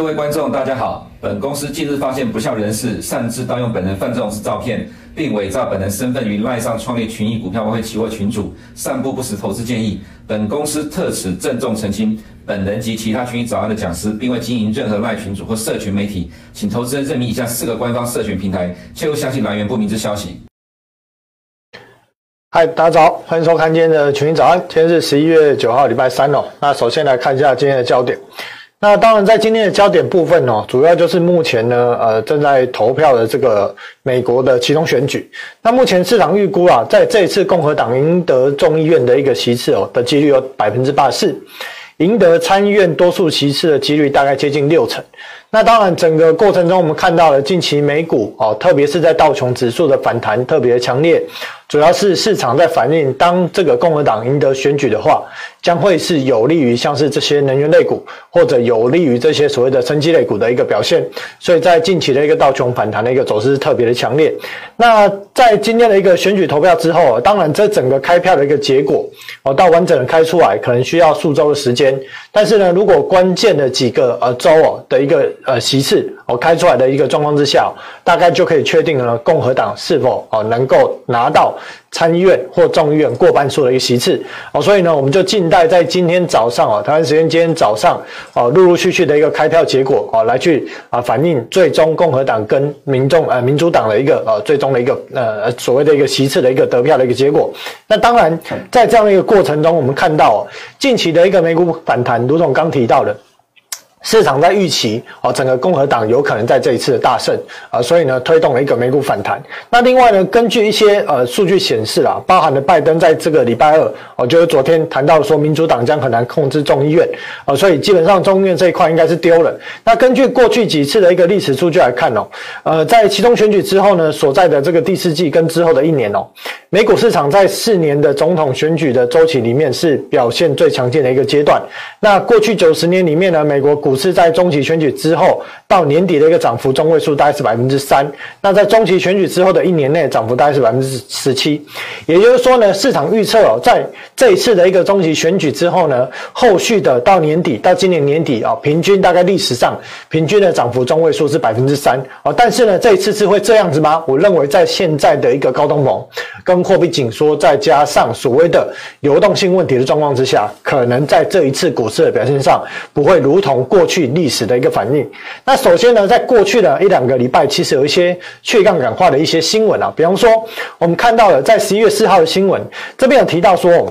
各位观众，大家好。本公司近日发现不肖人士擅自盗用本人范仲式照片，并伪造本人身份于赖上创立群益股票外汇期货群组，散布不实投资建议。本公司特此郑重澄清，本人及其他群益早安的讲师，并未经营任何赖群组或社群媒体，请投资人认明以下四个官方社群平台，切勿相信来源不明之消息。嗨，大家早，欢迎收看今天的群益早安。今天是十一月九号，礼拜三哦。那首先来看一下今天的焦点。那当然，在今天的焦点部分哦，主要就是目前呢，呃，正在投票的这个美国的其中选举。那目前市场预估啊，在这一次共和党赢得众议院的一个席次哦的几率有百分之八十四，赢得参议院多数席次的几率大概接近六成。那当然，整个过程中我们看到了近期美股哦，特别是在道琼指数的反弹特别强烈。主要是市场在反映，当这个共和党赢得选举的话，将会是有利于像是这些能源类股，或者有利于这些所谓的生技类股的一个表现。所以在近期的一个道琼反弹的一个走势特别的强烈。那在今天的一个选举投票之后，当然这整个开票的一个结果哦，到完整的开出来可能需要数周的时间。但是呢，如果关键的几个呃州哦的一个呃席次哦开出来的一个状况之下，大概就可以确定了共和党是否哦能够拿到。参议院或众议院过半数的一个席次哦，所以呢，我们就静待在今天早上哦，台湾时间今天早上哦，陆陆续续的一个开票结果哦，来去啊反映最终共和党跟民众呃民主党的一个呃最终的一个呃所谓的一个席次的一个得票的一个结果。那当然，在这样的一个过程中，我们看到近期的一个美股反弹，卢总刚提到的。市场在预期哦，整个共和党有可能在这一次的大胜啊，所以呢，推动了一个美股反弹。那另外呢，根据一些呃数据显示啦，包含了拜登在这个礼拜二哦，就是昨天谈到说民主党将很难控制众议院啊，所以基本上众议院这一块应该是丢了。那根据过去几次的一个历史数据来看哦，呃，在其中选举之后呢，所在的这个第四季跟之后的一年哦，美股市场在四年的总统选举的周期里面是表现最强劲的一个阶段。那过去九十年里面呢，美国股股市在中期选举之后到年底的一个涨幅中位数大概是百分之三，那在中期选举之后的一年内涨幅大概是百分之十七，也就是说呢，市场预测哦，在这一次的一个中期选举之后呢，后续的到年底到今年年底啊，平均大概历史上平均的涨幅中位数是百分之三啊，但是呢，这一次是会这样子吗？我认为在现在的一个高通膨跟货币紧缩，再加上所谓的流动性问题的状况之下，可能在这一次股市的表现上不会如同过。过去历史的一个反应。那首先呢，在过去的一两个礼拜，其实有一些去杠杆化的一些新闻啊，比方说，我们看到了在十一月四号的新闻，这边有提到说，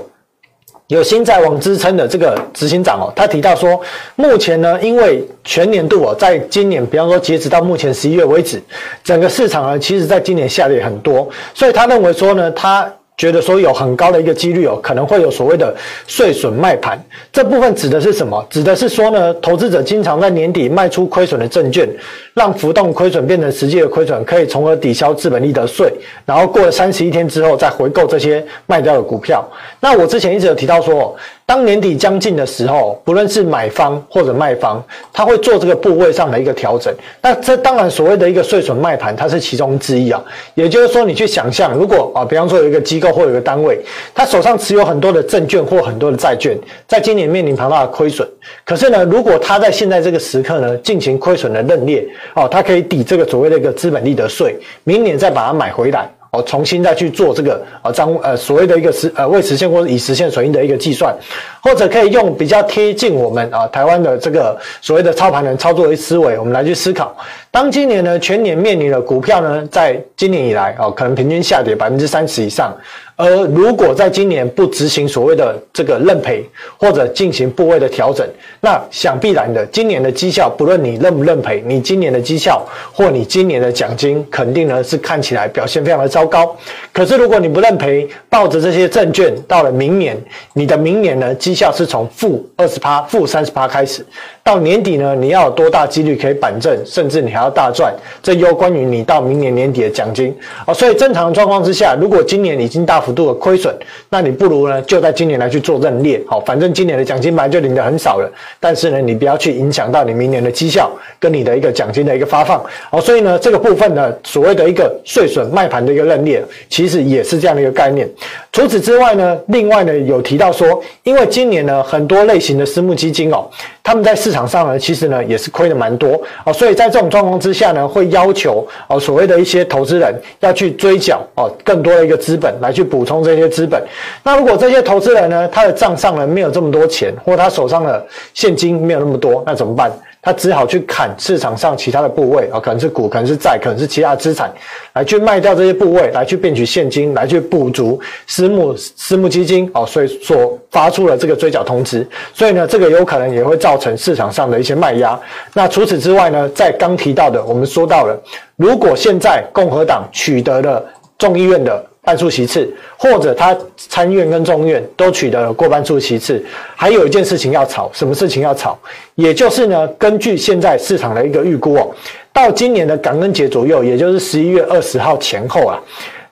有新债王之称的这个执行长哦，他提到说，目前呢，因为全年度哦，在今年，比方说截止到目前十一月为止，整个市场呢，其实在今年下跌很多，所以他认为说呢，他。觉得说有很高的一个几率哦，可能会有所谓的税损卖盘，这部分指的是什么？指的是说呢，投资者经常在年底卖出亏损的证券，让浮动亏损变成实际的亏损，可以从而抵消资本利得税，然后过了三十一天之后再回购这些卖掉的股票。那我之前一直有提到说。当年底将近的时候，不论是买方或者卖方，他会做这个部位上的一个调整。那这当然所谓的一个税损卖盘，它是其中之一啊。也就是说，你去想象，如果啊，比方说有一个机构或有一个单位，他手上持有很多的证券或很多的债券，在今年面临庞大的亏损。可是呢，如果他在现在这个时刻呢，进行亏损的认列，哦，他可以抵这个所谓的一个资本利得税，明年再把它买回来。哦，重新再去做这个啊，账呃所谓的一个实呃未实现或者已实现损益的一个计算，或者可以用比较贴近我们啊台湾的这个所谓的操盘人操作的思维，我们来去思考。当今年呢全年面临的股票呢，在今年以来哦，可能平均下跌百分之三十以上。而如果在今年不执行所谓的这个认赔或者进行部位的调整，那想必然的，今年的绩效不论你认不认赔，你今年的绩效或你今年的奖金，肯定呢是看起来表现非常的糟糕。可是如果你不认赔，抱着这些证券，到了明年，你的明年呢绩效是从负二十趴、负三十趴开始。到年底呢，你要有多大几率可以板正，甚至你还要大赚？这攸关于你到明年年底的奖金哦。所以正常状况之下，如果今年已经大幅幅度的亏损，那你不如呢就在今年来去做认列，好，反正今年的奖金本来就领的很少了，但是呢你不要去影响到你明年的绩效跟你的一个奖金的一个发放，好，所以呢这个部分呢所谓的一个税损卖盘的一个认列，其实也是这样的一个概念。除此之外呢，另外呢有提到说，因为今年呢很多类型的私募基金哦，他们在市场上呢其实呢也是亏的蛮多哦，所以在这种状况之下呢，会要求哦所谓的一些投资人要去追缴哦更多的一个资本来去补补充这些资本。那如果这些投资人呢，他的账上呢没有这么多钱，或他手上的现金没有那么多，那怎么办？他只好去砍市场上其他的部位啊，可能是股，可能是债，可能是其他资产，来去卖掉这些部位，来去变取现金，来去补足私募私募基金哦，所以所发出了这个追缴通知，所以呢，这个有可能也会造成市场上的一些卖压。那除此之外呢，在刚提到的，我们说到了，如果现在共和党取得了众议院的。半数席次，或者他参院跟众院都取得了过半数席次，还有一件事情要炒，什么事情要炒？也就是呢，根据现在市场的一个预估哦，到今年的感恩节左右，也就是十一月二十号前后啊，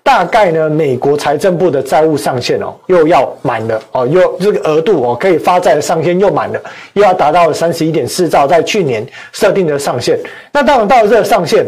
大概呢，美国财政部的债务上限哦，又要满了哦，又这个额度哦，可以发债的上限又满了，又要达到三十一点四兆，在去年设定的上限。那当然到了这个上限。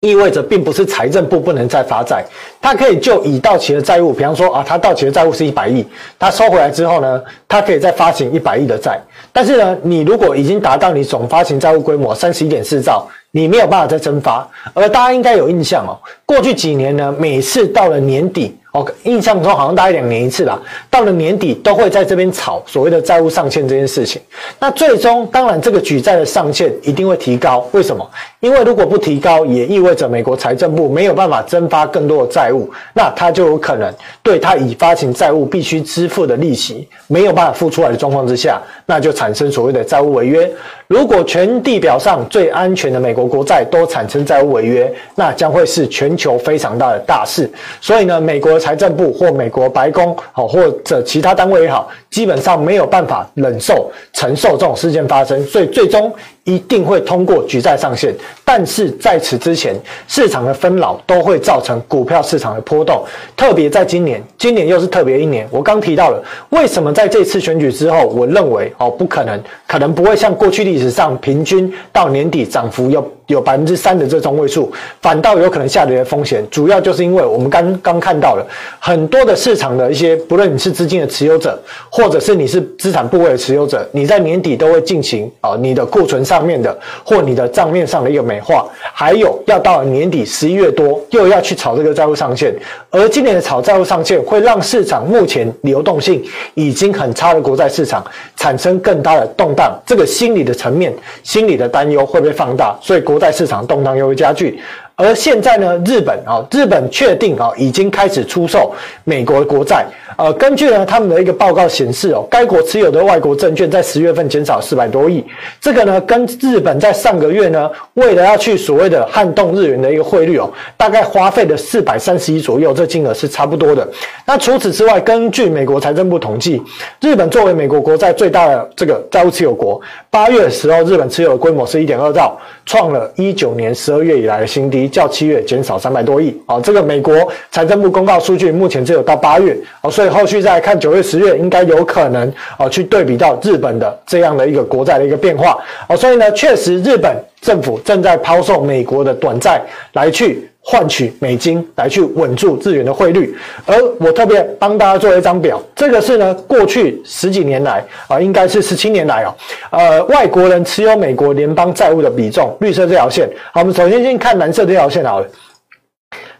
意味着并不是财政部不能再发债，它可以就已到期的债务，比方说啊，它到期的债务是一百亿，它收回来之后呢，它可以再发行一百亿的债。但是呢，你如果已经达到你总发行债务规模三十一点四兆，你没有办法再增发。而大家应该有印象哦，过去几年呢，每次到了年底。哦，印象中好像大概两年一次啦。到了年底都会在这边炒所谓的债务上限这件事情。那最终当然这个举债的上限一定会提高。为什么？因为如果不提高，也意味着美国财政部没有办法增发更多的债务，那他就有可能对他已发行债务必须支付的利息没有办法付出来的状况之下，那就产生所谓的债务违约。如果全地表上最安全的美国国债都产生债务违约，那将会是全求非常大的大事。所以呢，美国财政部或美国白宫，好或者其他单位也好，基本上没有办法忍受承受这种事件发生，所以最终。一定会通过举债上限，但是在此之前，市场的纷扰都会造成股票市场的波动，特别在今年，今年又是特别一年。我刚提到了，为什么在这次选举之后，我认为哦，不可能，可能不会像过去历史上平均到年底涨幅有有百分之三的这中位数，反倒有可能下跌的风险。主要就是因为我们刚刚看到了很多的市场的一些，不论你是资金的持有者，或者是你是资产部位的持有者，你在年底都会进行啊，你的库存上上面的或你的账面上的一个美化，还有要到年底十一月多又要去炒这个债务上限，而今年的炒债务上限会让市场目前流动性已经很差的国债市场产生更大的动荡，这个心理的层面，心理的担忧会被放大，所以国债市场动荡又会加剧，而现在呢，日本啊，日本确定啊，已经开始出售美国国债。呃，根据呢他们的一个报告显示哦，该国持有的外国证券在十月份减少四百多亿。这个呢，跟日本在上个月呢，为了要去所谓的撼动日元的一个汇率哦，大概花费了四百三十亿左右，这金额是差不多的。那除此之外，根据美国财政部统计，日本作为美国国债最大的这个债务持有国，八月的时候，日本持有的规模是一点二兆，创了一九年十二月以来的新低，较七月减少三百多亿。啊，这个美国财政部公告数据目前只有到八月哦，所以。后续再看九月、十月，应该有可能啊，去对比到日本的这样的一个国债的一个变化哦，所以呢，确实日本政府正在抛售美国的短债来去换取美金，来去稳住日元的汇率。而我特别帮大家做一张表，这个是呢过去十几年来啊，应该是十七年来哦，呃，外国人持有美国联邦债务的比重，绿色这条线。好，我们首先先看蓝色这条线好了。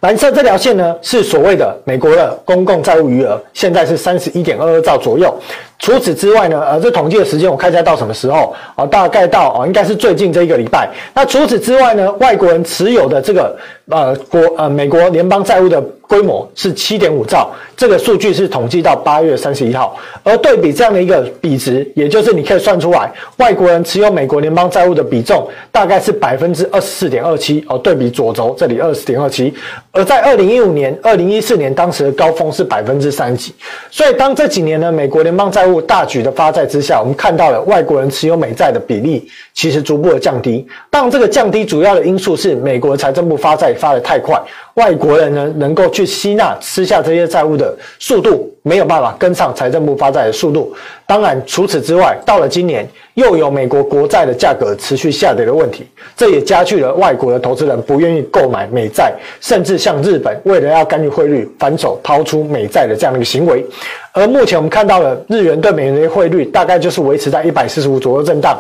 蓝色这条线呢，是所谓的美国的公共债务余额，现在是三十一点二二兆左右。除此之外呢，呃，这统计的时间我看一下到什么时候啊？大概到啊，应该是最近这一个礼拜。那除此之外呢，外国人持有的这个呃国呃美国联邦债务的规模是七点五兆，这个数据是统计到八月三十一号。而对比这样的一个比值，也就是你可以算出来，外国人持有美国联邦债务的比重大概是百分之二十四点二七哦。对比左轴这里二十点二七，而在二零一五年、二零一四年当时的高峰是百分之三几。所以当这几年呢，美国联邦债务大举的发债之下，我们看到了外国人持有美债的比例其实逐步的降低。当，这个降低主要的因素是美国财政部发债发得太快，外国人呢能够去吸纳吃下这些债务的速度没有办法跟上财政部发债的速度。当然，除此之外，到了今年又有美国国债的价格持续下跌的问题，这也加剧了外国的投资人不愿意购买美债，甚至像日本为了要干预汇率，反手抛出美债的这样的一个行为。而目前我们看到了日元对美元的汇率大概就是维持在一百四十五左右震荡。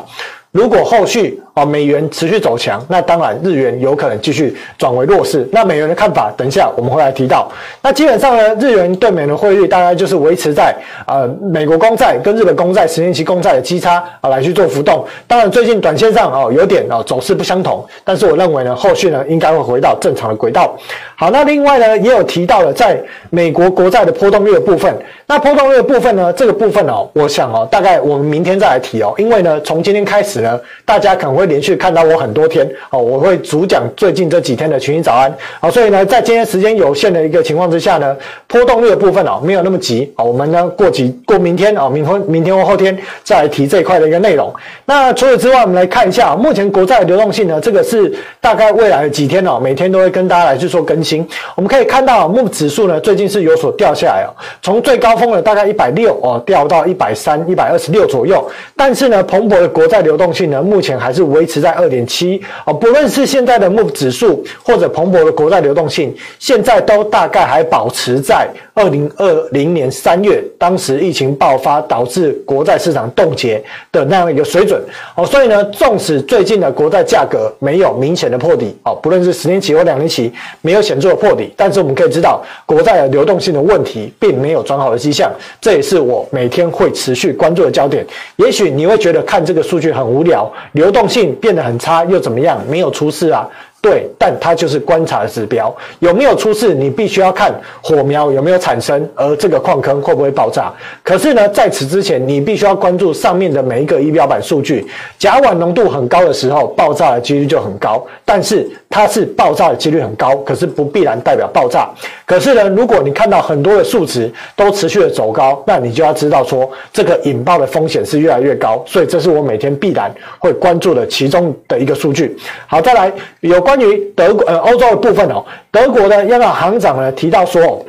如果后续啊美元持续走强，那当然日元有可能继续转为弱势。那美元的看法，等一下我们会来提到。那基本上呢，日元对美元的汇率大概就是维持在呃美国公债跟日本公债十年期公债的基差啊来去做浮动。当然最近短线上哦有点哦走势不相同，但是我认为呢后续呢应该会回到正常的轨道。好，那另外呢也有提到了在美国国债的波动率的部分。那波动率的部分呢，这个部分哦，我想哦大概我们明天再来提哦，因为呢从今天开始呢。大家可能会连续看到我很多天哦，我会主讲最近这几天的群英早安好，所以呢，在今天时间有限的一个情况之下呢，波动率的部分哦，没有那么急啊，我们呢过几过明天啊，明天明天或后天再来提这一块的一个内容。那除此之外，我们来看一下目前国债的流动性呢，这个是大概未来的几天哦，每天都会跟大家来去做更新。我们可以看到 MOVE 指数呢，最近是有所掉下来哦，从最高峰的大概一百六哦，掉到一百三、一百二十六左右。但是呢，彭博的国债流动性呢，目前还是稳维持在二点七啊，不论是现在的 MOVE 指数或者彭博的国债流动性，现在都大概还保持在二零二零年三月当时疫情爆发导致国债市场冻结的那样一个水准哦。所以呢，纵使最近的国债价格没有明显的破底哦，不论是十年期或两年期没有显著的破底，但是我们可以知道国债的流动性的问题并没有转好的迹象，这也是我每天会持续关注的焦点。也许你会觉得看这个数据很无聊。流动性变得很差又怎么样？没有出事啊。对，但它就是观察的指标，有没有出事？你必须要看火苗有没有产生，而这个矿坑会不会爆炸。可是呢，在此之前，你必须要关注上面的每一个仪表板数据。甲烷浓度很高的时候，爆炸的几率就很高。但是它是爆炸的几率很高，可是不必然代表爆炸。可是呢，如果你看到很多的数值都持续的走高，那你就要知道说，这个引爆的风险是越来越高。所以这是我每天必然会关注的其中的一个数据。好，再来有。关于德国呃欧洲的部分哦，德国的央行行长呢提到说。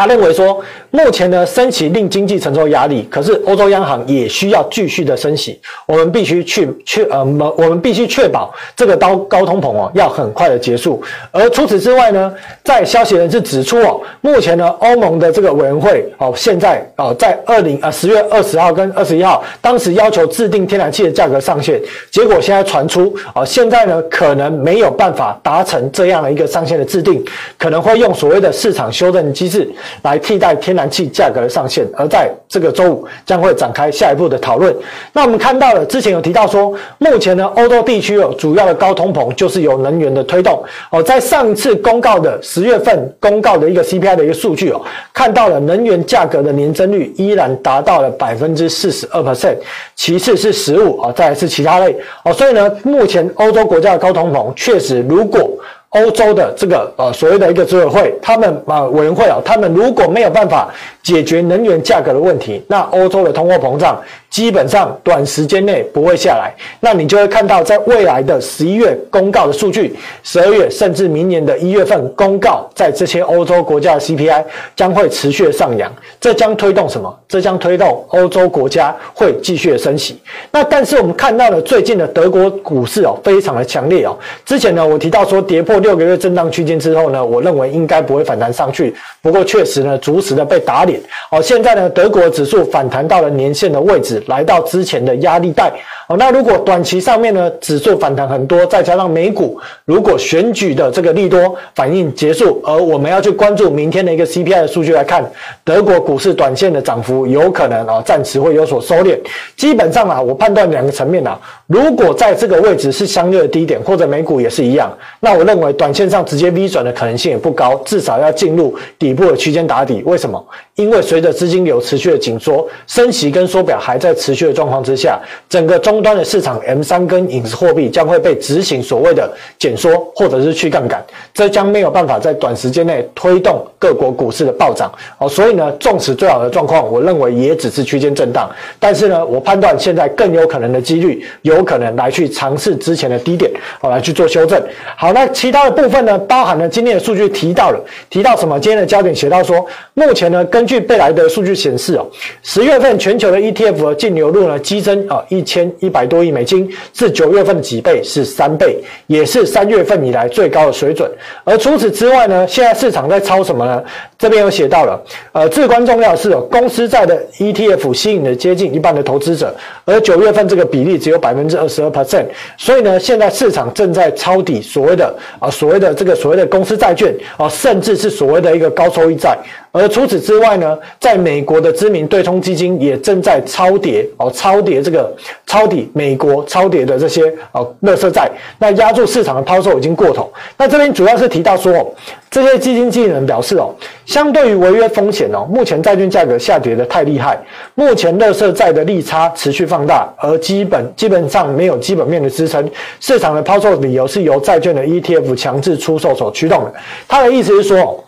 他认为说，目前呢升息令经济承受压力，可是欧洲央行也需要继续的升息。我们必须去确呃，我们必须确保这个高高通膨哦要很快的结束。而除此之外呢，在消息人士指出哦，目前呢欧盟的这个委员会哦现在哦在二零呃十月二十号跟二十一号，当时要求制定天然气的价格上限，结果现在传出哦现在呢可能没有办法达成这样的一个上限的制定，可能会用所谓的市场修正机制。来替代天然气价格的上限，而在这个周五将会展开下一步的讨论。那我们看到了之前有提到说，目前呢欧洲地区有主要的高通膨就是由能源的推动哦。在上一次公告的十月份公告的一个 CPI 的一个数据哦，看到了能源价格的年增率依然达到了百分之四十二 percent，其次是食物啊，再来是其他类哦。所以呢，目前欧洲国家的高通膨确实如果。欧洲的这个呃所谓的一个执委会，他们啊委员会啊，他们如果没有办法解决能源价格的问题，那欧洲的通货膨胀基本上短时间内不会下来。那你就会看到，在未来的十一月公告的数据，十二月甚至明年的一月份公告，在这些欧洲国家的 CPI 将会持续的上扬。这将推动什么？这将推动欧洲国家会继续的升息。那但是我们看到了最近的德国股市哦，非常的强烈哦。之前呢，我提到说跌破。六个月震荡区间之后呢，我认为应该不会反弹上去。不过确实呢，逐时的被打脸。哦，现在呢，德国指数反弹到了年线的位置，来到之前的压力带。哦，那如果短期上面呢，指数反弹很多，再加上美股如果选举的这个利多反应结束，而我们要去关注明天的一个 CPI 的数据来看，德国股市短线的涨幅有可能啊暂时会有所收敛。基本上啊，我判断两个层面啊，如果在这个位置是相对的低点，或者美股也是一样，那我认为。短线上直接 V 转的可能性也不高，至少要进入底部的区间打底。为什么？因为随着资金流持续的紧缩，升息跟缩表还在持续的状况之下，整个终端的市场 M 三跟影子货币将会被执行所谓的减缩或者是去杠杆，这将没有办法在短时间内推动各国股市的暴涨哦。所以呢，纵使最好的状况，我认为也只是区间震荡，但是呢，我判断现在更有可能的几率，有可能来去尝试之前的低点，哦，来去做修正。好，那其他的部分呢，包含了今天的数据提到了，提到什么？今天的焦点写到说，目前呢，根据据贝莱德数据显示哦，十月份全球的 ETF 的净流入呢激增啊一千一百多亿美金，是九月份的几倍，是三倍，也是三月份以来最高的水准。而除此之外呢，现在市场在抄什么呢？这边有写到了，呃，至关重要的是哦，公司债的 ETF 吸引了接近一半的投资者，而九月份这个比例只有百分之二十二 percent，所以呢，现在市场正在抄底所谓的啊，所谓的这个所谓的公司债券啊，甚至是所谓的一个高收益债。而除此之外呢，在美国的知名对冲基金也正在抄跌哦，抄跌这个抄底美国抄跌的这些哦，垃圾债，那压住市场的抛售已经过头。那这边主要是提到说，这些基金经理人表示哦，相对于违约风险哦，目前债券价格下跌的太厉害，目前乐色债的利差持续放大，而基本基本上没有基本面的支撑，市场的抛售理由是由债券的 ETF 强制出售所驱动的。他的意思是说。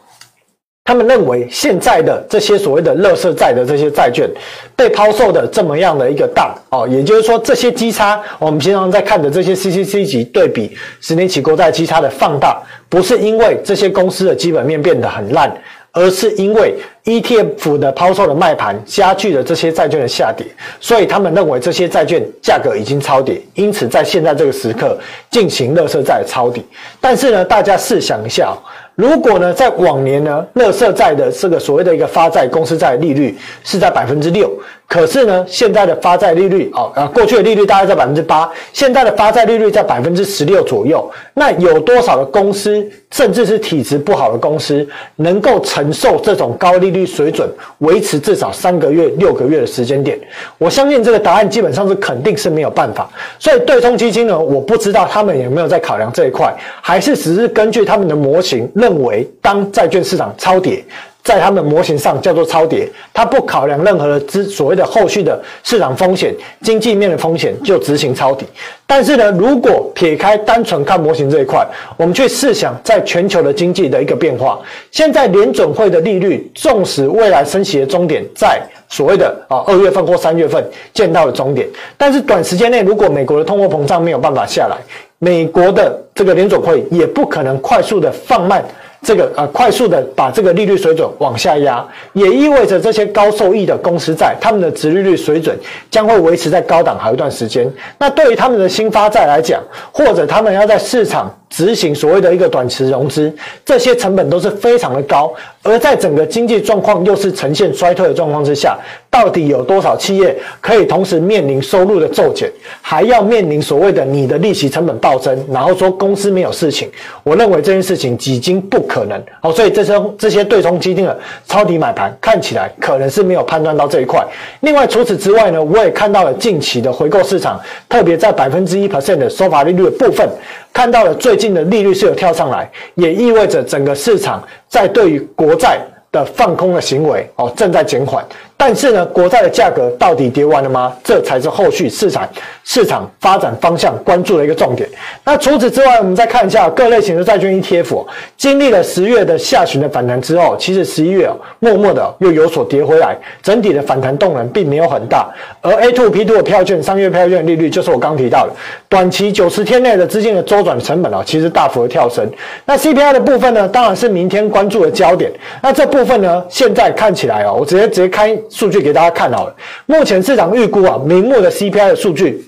他们认为现在的这些所谓的垃圾债的这些债券被抛售的这么样的一个大哦，也就是说这些基差，我们平常在看的这些 CCC 级对比十年期国债基差的放大，不是因为这些公司的基本面变得很烂，而是因为 ETF 的抛售的卖盘加剧了这些债券的下跌，所以他们认为这些债券价格已经超跌，因此在现在这个时刻进行垃圾债抄底。但是呢，大家试想一下。如果呢，在往年呢，垃圾债的这个所谓的一个发债公司债利率是在百分之六。可是呢，现在的发债利率哦，啊，过去的利率大概在百分之八，现在的发债利率在百分之十六左右。那有多少的公司，甚至是体质不好的公司，能够承受这种高利率水准，维持至少三个月、六个月的时间点？我相信这个答案基本上是肯定是没有办法。所以对冲基金呢，我不知道他们有没有在考量这一块，还是只是根据他们的模型认为，当债券市场超跌。在他们模型上叫做超跌，它不考量任何的之所谓的后续的市场风险、经济面的风险就执行抄底。但是呢，如果撇开单纯看模型这一块，我们去试想在全球的经济的一个变化，现在联准会的利率，纵使未来升息的终点在所谓的啊二月份或三月份见到了终点，但是短时间内如果美国的通货膨胀没有办法下来，美国的这个联准会也不可能快速的放慢。这个呃，快速的把这个利率水准往下压，也意味着这些高收益的公司债，他们的殖利率水准将会维持在高档好一段时间。那对于他们的新发债来讲，或者他们要在市场。执行所谓的一个短期融资，这些成本都是非常的高，而在整个经济状况又是呈现衰退的状况之下，到底有多少企业可以同时面临收入的骤减，还要面临所谓的你的利息成本暴增，然后说公司没有事情？我认为这件事情几经不可能。好，所以这些这些对冲基金的抄底买盘看起来可能是没有判断到这一块。另外，除此之外呢，我也看到了近期的回购市场，特别在百分之一 percent 的收发利率的部分。看到了最近的利率是有跳上来，也意味着整个市场在对于国债的放空的行为哦正在减缓。但是呢，国债的价格到底跌完了吗？这才是后续市场市场发展方向关注的一个重点。那除此之外，我们再看一下各类型的债券 ETF，经历了十月的下旬的反弹之后，其实十一月哦，默默的又有所跌回来，整体的反弹动能并没有很大。而 A2P2 的票券，三月票券利率就是我刚提到的，短期九十天内的资金的周转成本哦，其实大幅的跳升。那 CPI 的部分呢，当然是明天关注的焦点。那这部分呢，现在看起来哦，我直接直接开。数据给大家看好了，目前市场预估啊，明目的 CPI 的数据，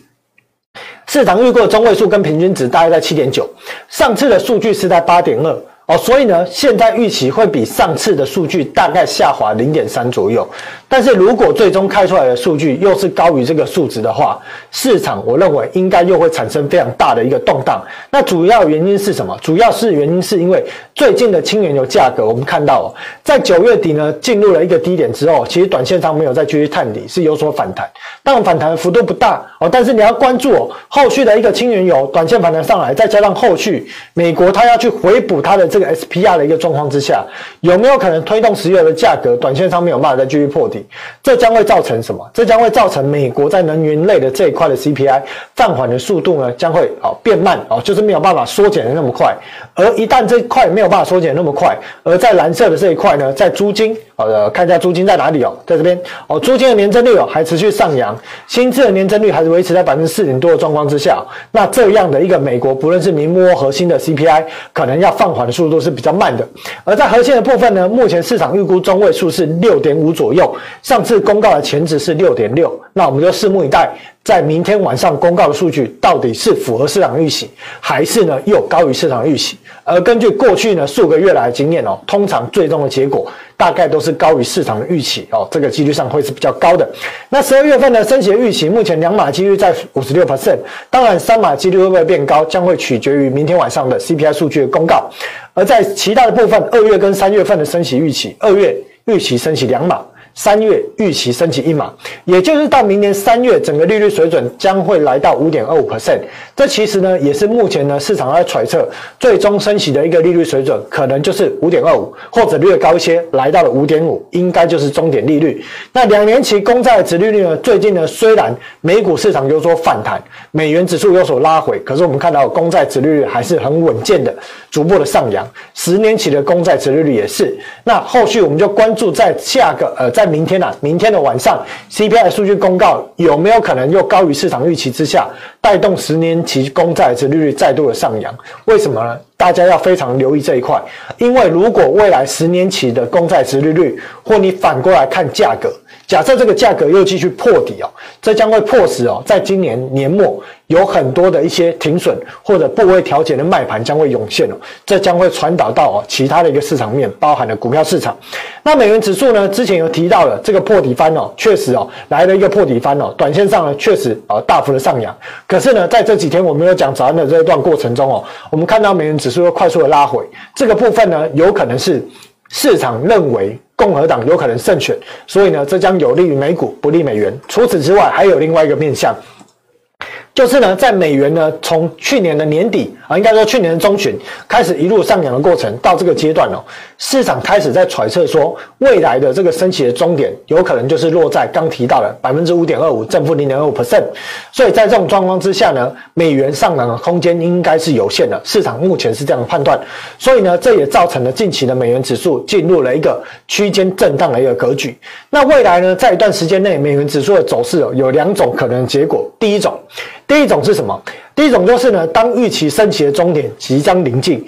市场预估的中位数跟平均值大概在七点九，上次的数据是在八点二哦，所以呢，现在预期会比上次的数据大概下滑零点三左右。但是如果最终开出来的数据又是高于这个数值的话，市场我认为应该又会产生非常大的一个动荡。那主要原因是什么？主要是原因是因为最近的轻原油价格，我们看到哦在九月底呢进入了一个低点之后，其实短线上没有再继续探底，是有所反弹。但反弹幅度不大哦，但是你要关注哦，后续的一个轻原油短线反弹上来，再加上后续美国它要去回补它的这个 SPR 的一个状况之下，有没有可能推动石油的价格短线上没有办法再继续破底？这将会造成什么？这将会造成美国在能源类的这一块的 CPI 放缓的速度呢，将会哦变慢哦，就是没有办法缩减的那么快。而一旦这一块没有办法缩减那么快，而在蓝色的这一块呢，在租金，呃，看一下租金在哪里哦，在这边哦，租金的年增率哦还持续上扬，薪资的年增率还是维持在百分之四点多的状况之下，那这样的一个美国，不论是名目或核心的 CPI，可能要放缓的速度是比较慢的。而在核心的部分呢，目前市场预估中位数是六点五左右，上次公告的前值是六点六，那我们就拭目以待。在明天晚上公告的数据到底是符合市场预期，还是呢又高于市场预期？而根据过去呢数个月来的经验哦，通常最终的结果大概都是高于市场的预期哦，这个几率上会是比较高的。那十二月份的升息预期，目前两码几率在五十六 percent，当然三码几率会不会变高，将会取决于明天晚上的 CPI 数据的公告。而在其他的部分，二月跟三月份的升息预期，二月预期升息两码。三月预期升息一码，也就是到明年三月，整个利率水准将会来到五点二五 percent。这其实呢，也是目前呢市场在揣测，最终升息的一个利率水准，可能就是五点二五，或者略高一些，来到了五点五，应该就是终点利率。那两年期公债的殖利率呢，最近呢虽然美股市场有所反弹，美元指数有所拉回，可是我们看到公债殖利率还是很稳健的，逐步的上扬。十年期的公债殖利率也是。那后续我们就关注在下个呃在。在明天啊，明天的晚上，CPI 数据公告有没有可能又高于市场预期之下，带动十年期公债值利率再度的上扬？为什么呢？大家要非常留意这一块，因为如果未来十年期的公债值利率，或你反过来看价格。假设这个价格又继续破底哦，这将会迫使哦，在今年年末有很多的一些停损或者部位调节的卖盘将会涌现哦，这将会传导到哦其他的一个市场面，包含了股票市场。那美元指数呢，之前有提到了这个破底翻哦，确实哦来了一个破底翻哦，短线上呢确实啊大幅的上扬。可是呢，在这几天我们有讲早安的这一段过程中哦，我们看到美元指数又快速的拉回，这个部分呢有可能是市场认为。共和党有可能胜选，所以呢，这将有利于美股，不利美元。除此之外，还有另外一个面向。就是呢，在美元呢，从去年的年底啊，应该说去年的中旬开始一路上扬的过程，到这个阶段哦，市场开始在揣测说，未来的这个升息的终点有可能就是落在刚提到的百分之五点二五，正负零点二五 percent。所以在这种状况之下呢，美元上涨的空间应该是有限的，市场目前是这样的判断。所以呢，这也造成了近期的美元指数进入了一个区间震荡的一个格局。那未来呢，在一段时间内，美元指数的走势，有两种可能结果，第一种。第一种是什么？第一种就是呢，当预期升息的终点即将临近，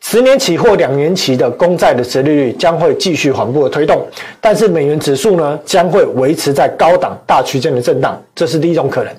十年期或两年期的公债的殖利率将会继续缓步的推动，但是美元指数呢，将会维持在高档大区间的震荡，这是第一种可能。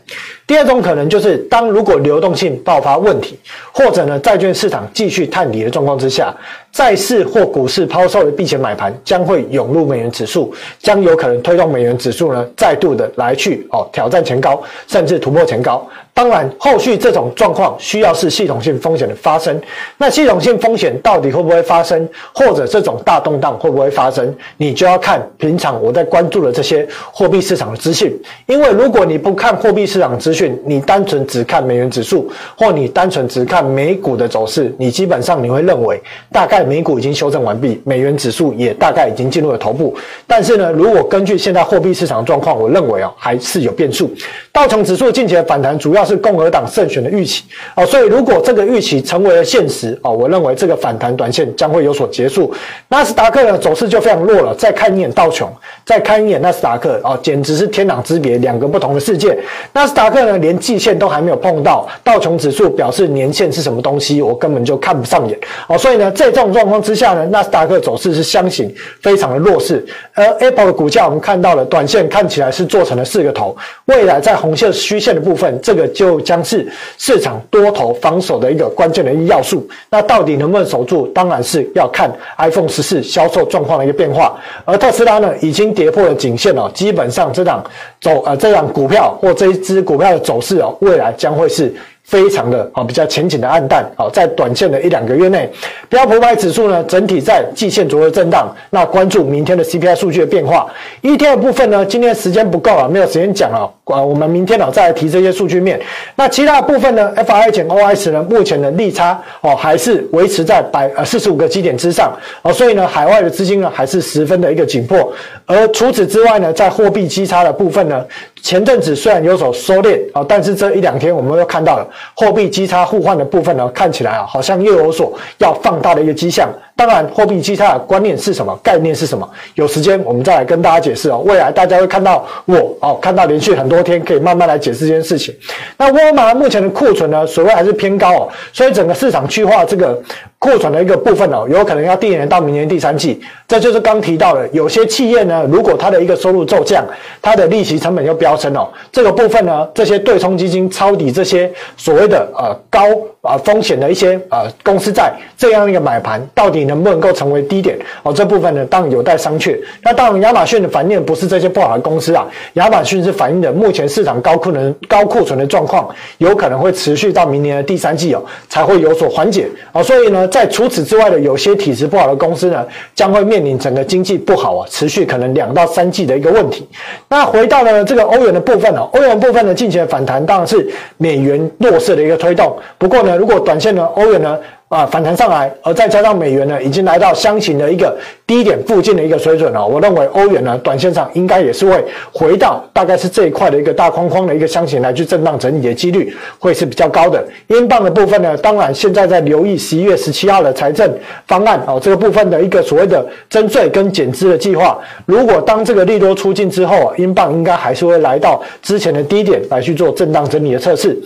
第二种可能就是，当如果流动性爆发问题，或者呢债券市场继续探底的状况之下，债市或股市抛售的避险买盘将会涌入美元指数，将有可能推动美元指数呢再度的来去哦挑战前高，甚至突破前高。当然，后续这种状况需要是系统性风险的发生。那系统性风险到底会不会发生，或者这种大动荡会不会发生，你就要看平常我在关注的这些货币市场的资讯。因为如果你不看货币市场资讯，你单纯只看美元指数，或你单纯只看美股的走势，你基本上你会认为大概美股已经修正完毕，美元指数也大概已经进入了头部。但是呢，如果根据现在货币市场状况，我认为啊还是有变数。道琼指数近期的反弹主要。是共和党胜选的预期哦，所以如果这个预期成为了现实哦，我认为这个反弹短线将会有所结束。纳斯达克的走势就非常弱了，再看一眼道琼，再看一眼纳斯达克哦，简直是天壤之别，两个不同的世界。纳斯达克呢，连季线都还没有碰到，道琼指数表示年线是什么东西，我根本就看不上眼哦。所以呢，在这种状况之下呢，纳斯达克走势是箱型非常的弱势。而 Apple 的股价我们看到了，短线看起来是做成了四个头，未来在红色虚线的部分，这个就将是市场多头防守的一个关键的一个要素。那到底能不能守住，当然是要看 iPhone 十四销售状况的一个变化。而特斯拉呢，已经跌破了颈线了，基本上这档走呃这档股票或这一支股票走势哦，未来将会是。非常的啊，比较浅浅的暗淡啊，在短线的一两个月内，标普五百指数呢，整体在季线左右震荡。那关注明天的 CPI 数据的变化。一天的部分呢，今天时间不够了，没有时间讲了啊，我们明天呢再来提这些数据面。那其他部分呢，FRA 减 OS 呢，目前的利差哦还是维持在百呃四十五个基点之上哦，所以呢，海外的资金呢还是十分的一个紧迫。而除此之外呢，在货币基差的部分呢。前阵子虽然有所收敛啊，但是这一两天我们又看到了货币基差互换的部分呢，看起来啊好像又有所要放大的一个迹象。当然，货币基差的观念是什么？概念是什么？有时间我们再来跟大家解释哦。未来大家会看到我哦，看到连续很多天可以慢慢来解释这件事情。那沃尔玛目前的库存呢，所谓还是偏高哦，所以整个市场去化这个。库存的一个部分哦，有可能要递延到明年第三季。这就是刚提到的，有些企业呢，如果它的一个收入骤降，它的利息成本又飙升哦。这个部分呢，这些对冲基金抄底这些所谓的呃高啊风险的一些呃公司债，这样一个买盘，到底能不能够成为低点哦？这部分呢，当然有待商榷。那当然，亚马逊的反应不是这些不好的公司啊，亚马逊是反映的目前市场高库存高库存的状况，有可能会持续到明年的第三季哦，才会有所缓解哦。所以呢。在除此之外的有些体质不好的公司呢，将会面临整个经济不好啊，持续可能两到三季的一个问题。那回到了这个欧元的部分呢，欧元部分呢，近期的反弹当然是美元弱势的一个推动。不过呢，如果短线的欧元呢，啊，反弹上来，而再加上美元呢，已经来到箱型的一个低点附近的一个水准了。我认为欧元呢，短线上应该也是会回到大概是这一块的一个大框框的一个箱型来去震荡整理的几率会是比较高的。英镑的部分呢，当然现在在留意十一月十七号的财政方案哦，这个部分的一个所谓的增税跟减资的计划。如果当这个利多出尽之后，英镑应该还是会来到之前的低点来去做震荡整理的测试。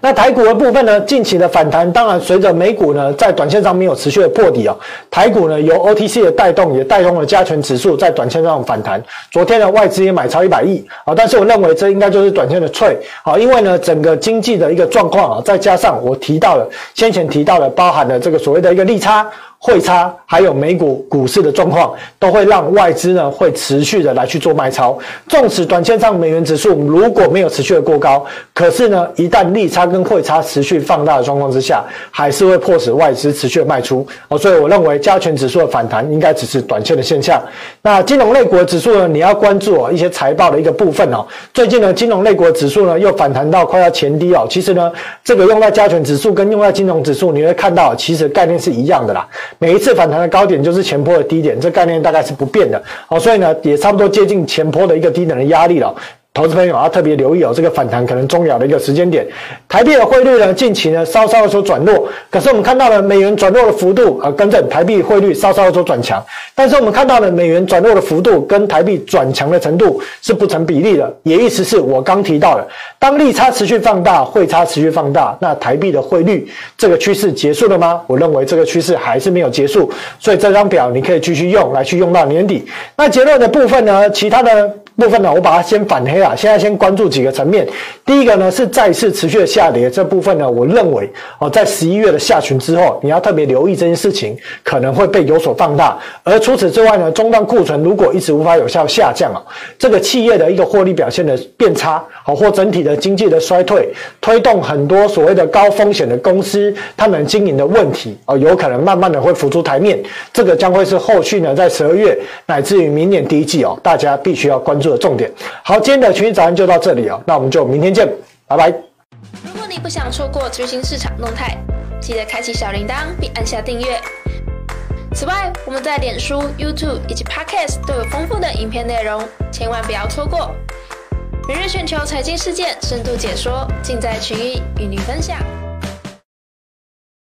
那台股的部分呢，近期的反弹，当然随着美股呢在短线上没有持续的破底啊，台股呢由 OTC 的带动，也带动了加权指数在短线上反弹。昨天呢外资也买超一百亿啊，但是我认为这应该就是短线的脆啊，因为呢整个经济的一个状况啊，再加上我提到了先前提到了包含了这个所谓的一个利差。汇差还有美股股市的状况，都会让外资呢会持续的来去做卖超。纵使短线上美元指数如果没有持续的过高，可是呢，一旦利差跟汇差持续放大的状况之下，还是会迫使外资持续的卖出。哦，所以我认为加权指数的反弹应该只是短线的现象。那金融类股指数呢，你要关注哦一些财报的一个部分哦。最近呢，金融类股指数呢又反弹到快要前低哦。其实呢，这个用在加权指数跟用在金融指数，你会看到其实概念是一样的啦。每一次反弹的高点就是前坡的低点，这概念大概是不变的。好，所以呢，也差不多接近前坡的一个低点的压力了。投资朋友要特别留意哦，这个反弹可能重要的一个时间点。台币的汇率呢，近期呢稍稍有所转弱，可是我们看到了美元转弱的幅度，呃，跟着台币汇率稍稍有所转强。但是我们看到了美元转弱的幅度跟台币转强的程度是不成比例的，也意思是我刚提到的，当利差持续放大，汇差持续放大，那台币的汇率这个趋势结束了吗？我认为这个趋势还是没有结束，所以这张表你可以继续用来去用到年底。那结论的部分呢，其他的。部分呢，我把它先反黑啊。现在先关注几个层面。第一个呢是再次持续的下跌，这部分呢，我认为哦，在十一一月的下旬之后，你要特别留意这件事情可能会被有所放大。而除此之外呢，终端库存如果一直无法有效下降啊，这个企业的一个获利表现的变差，好或整体的经济的衰退，推动很多所谓的高风险的公司，他们经营的问题哦，有可能慢慢的会浮出台面。这个将会是后续呢，在十二月乃至于明年第一季哦，大家必须要关注的重点。好，今天的群益早安就到这里哦，那我们就明天见，拜拜。如果你不想错过最新市场动态，记得开启小铃铛并按下订阅。此外，我们在脸书、YouTube 以及 Podcast 都有丰富的影片内容，千万不要错过。每日全球财经事件深度解说，尽在群益与您分享。